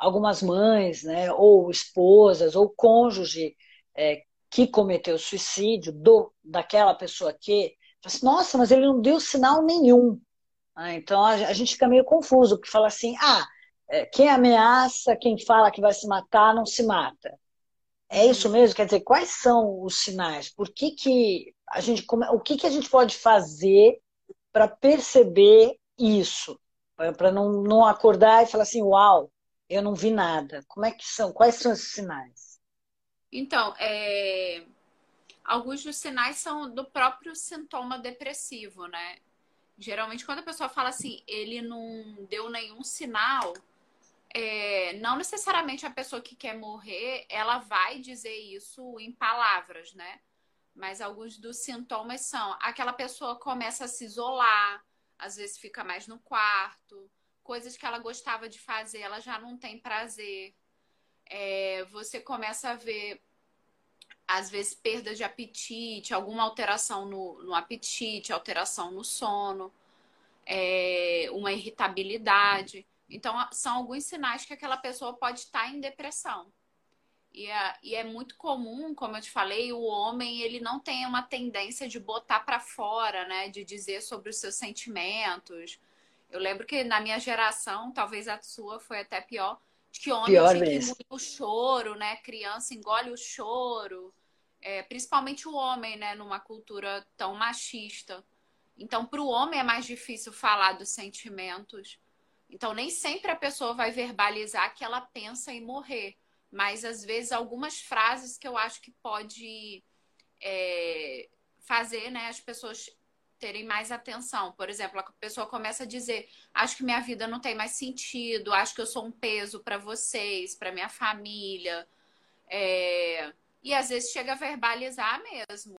algumas mães, né, ou esposas, ou cônjuge é, que cometeu suicídio do daquela pessoa que, assim, nossa, mas ele não deu sinal nenhum. Ah, então a, a, gente fica meio confuso, porque fala assim, ah, é, quem ameaça, quem fala que vai se matar, não se mata. É isso mesmo? Quer dizer, quais são os sinais? Por que, que a gente, o que, que a gente pode fazer para perceber isso? Para não, não acordar e falar assim, uau, eu não vi nada. Como é que são? Quais são esses sinais? Então, é... alguns dos sinais são do próprio sintoma depressivo, né? Geralmente, quando a pessoa fala assim, ele não deu nenhum sinal, é... não necessariamente a pessoa que quer morrer, ela vai dizer isso em palavras, né? Mas alguns dos sintomas são aquela pessoa começa a se isolar, às vezes fica mais no quarto, coisas que ela gostava de fazer, ela já não tem prazer. É, você começa a ver, às vezes, perda de apetite, alguma alteração no, no apetite, alteração no sono, é, uma irritabilidade. Então, são alguns sinais que aquela pessoa pode estar em depressão. E é, e é, muito comum, como eu te falei, o homem ele não tem uma tendência de botar para fora, né? De dizer sobre os seus sentimentos, eu lembro que na minha geração, talvez a sua foi até pior, de que homem pior tinha mesmo. que o choro, né? Criança engole o choro. É, principalmente o homem, né? Numa cultura tão machista. Então, para o homem é mais difícil falar dos sentimentos. Então, nem sempre a pessoa vai verbalizar que ela pensa em morrer. Mas, às vezes, algumas frases que eu acho que pode é, fazer né, as pessoas terem mais atenção. Por exemplo, a pessoa começa a dizer: acho que minha vida não tem mais sentido, acho que eu sou um peso para vocês, para minha família. É... E às vezes chega a verbalizar mesmo.